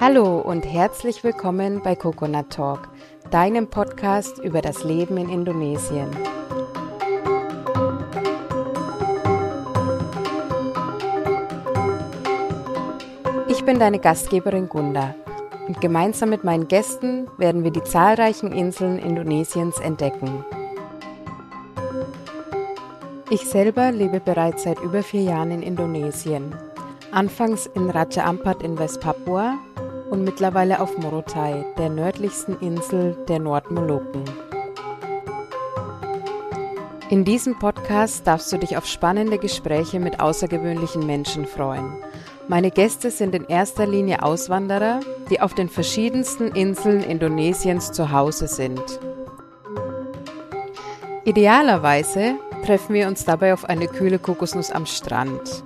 Hallo und herzlich willkommen bei Coconut Talk, deinem Podcast über das Leben in Indonesien. Ich bin deine Gastgeberin Gunda und gemeinsam mit meinen Gästen werden wir die zahlreichen Inseln Indonesiens entdecken. Ich selber lebe bereits seit über vier Jahren in Indonesien. Anfangs in Raja Ampat in Westpapua und mittlerweile auf Morotai, der nördlichsten Insel der Nordmolukken. In diesem Podcast darfst du dich auf spannende Gespräche mit außergewöhnlichen Menschen freuen. Meine Gäste sind in erster Linie Auswanderer, die auf den verschiedensten Inseln Indonesiens zu Hause sind. Idealerweise treffen wir uns dabei auf eine kühle Kokosnuss am Strand.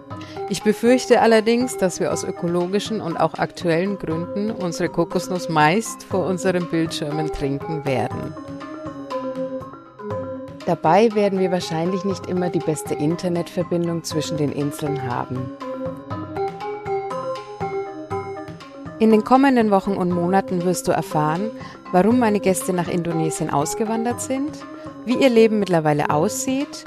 Ich befürchte allerdings, dass wir aus ökologischen und auch aktuellen Gründen unsere Kokosnuss meist vor unseren Bildschirmen trinken werden. Dabei werden wir wahrscheinlich nicht immer die beste Internetverbindung zwischen den Inseln haben. In den kommenden Wochen und Monaten wirst du erfahren, warum meine Gäste nach Indonesien ausgewandert sind, wie ihr Leben mittlerweile aussieht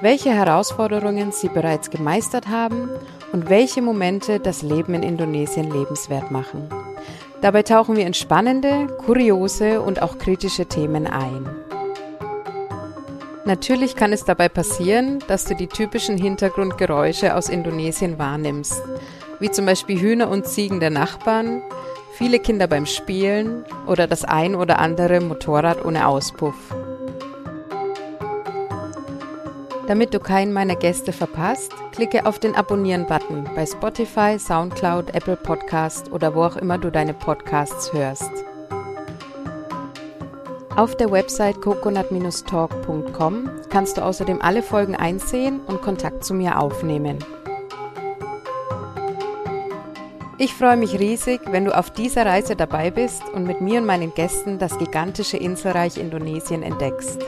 welche Herausforderungen sie bereits gemeistert haben und welche Momente das Leben in Indonesien lebenswert machen. Dabei tauchen wir in spannende, kuriose und auch kritische Themen ein. Natürlich kann es dabei passieren, dass du die typischen Hintergrundgeräusche aus Indonesien wahrnimmst, wie zum Beispiel Hühner und Ziegen der Nachbarn, viele Kinder beim Spielen oder das ein oder andere Motorrad ohne Auspuff. Damit du keinen meiner Gäste verpasst, klicke auf den Abonnieren-Button bei Spotify, SoundCloud, Apple Podcast oder wo auch immer du deine Podcasts hörst. Auf der Website coconut-talk.com kannst du außerdem alle Folgen einsehen und Kontakt zu mir aufnehmen. Ich freue mich riesig, wenn du auf dieser Reise dabei bist und mit mir und meinen Gästen das gigantische Inselreich Indonesien entdeckst.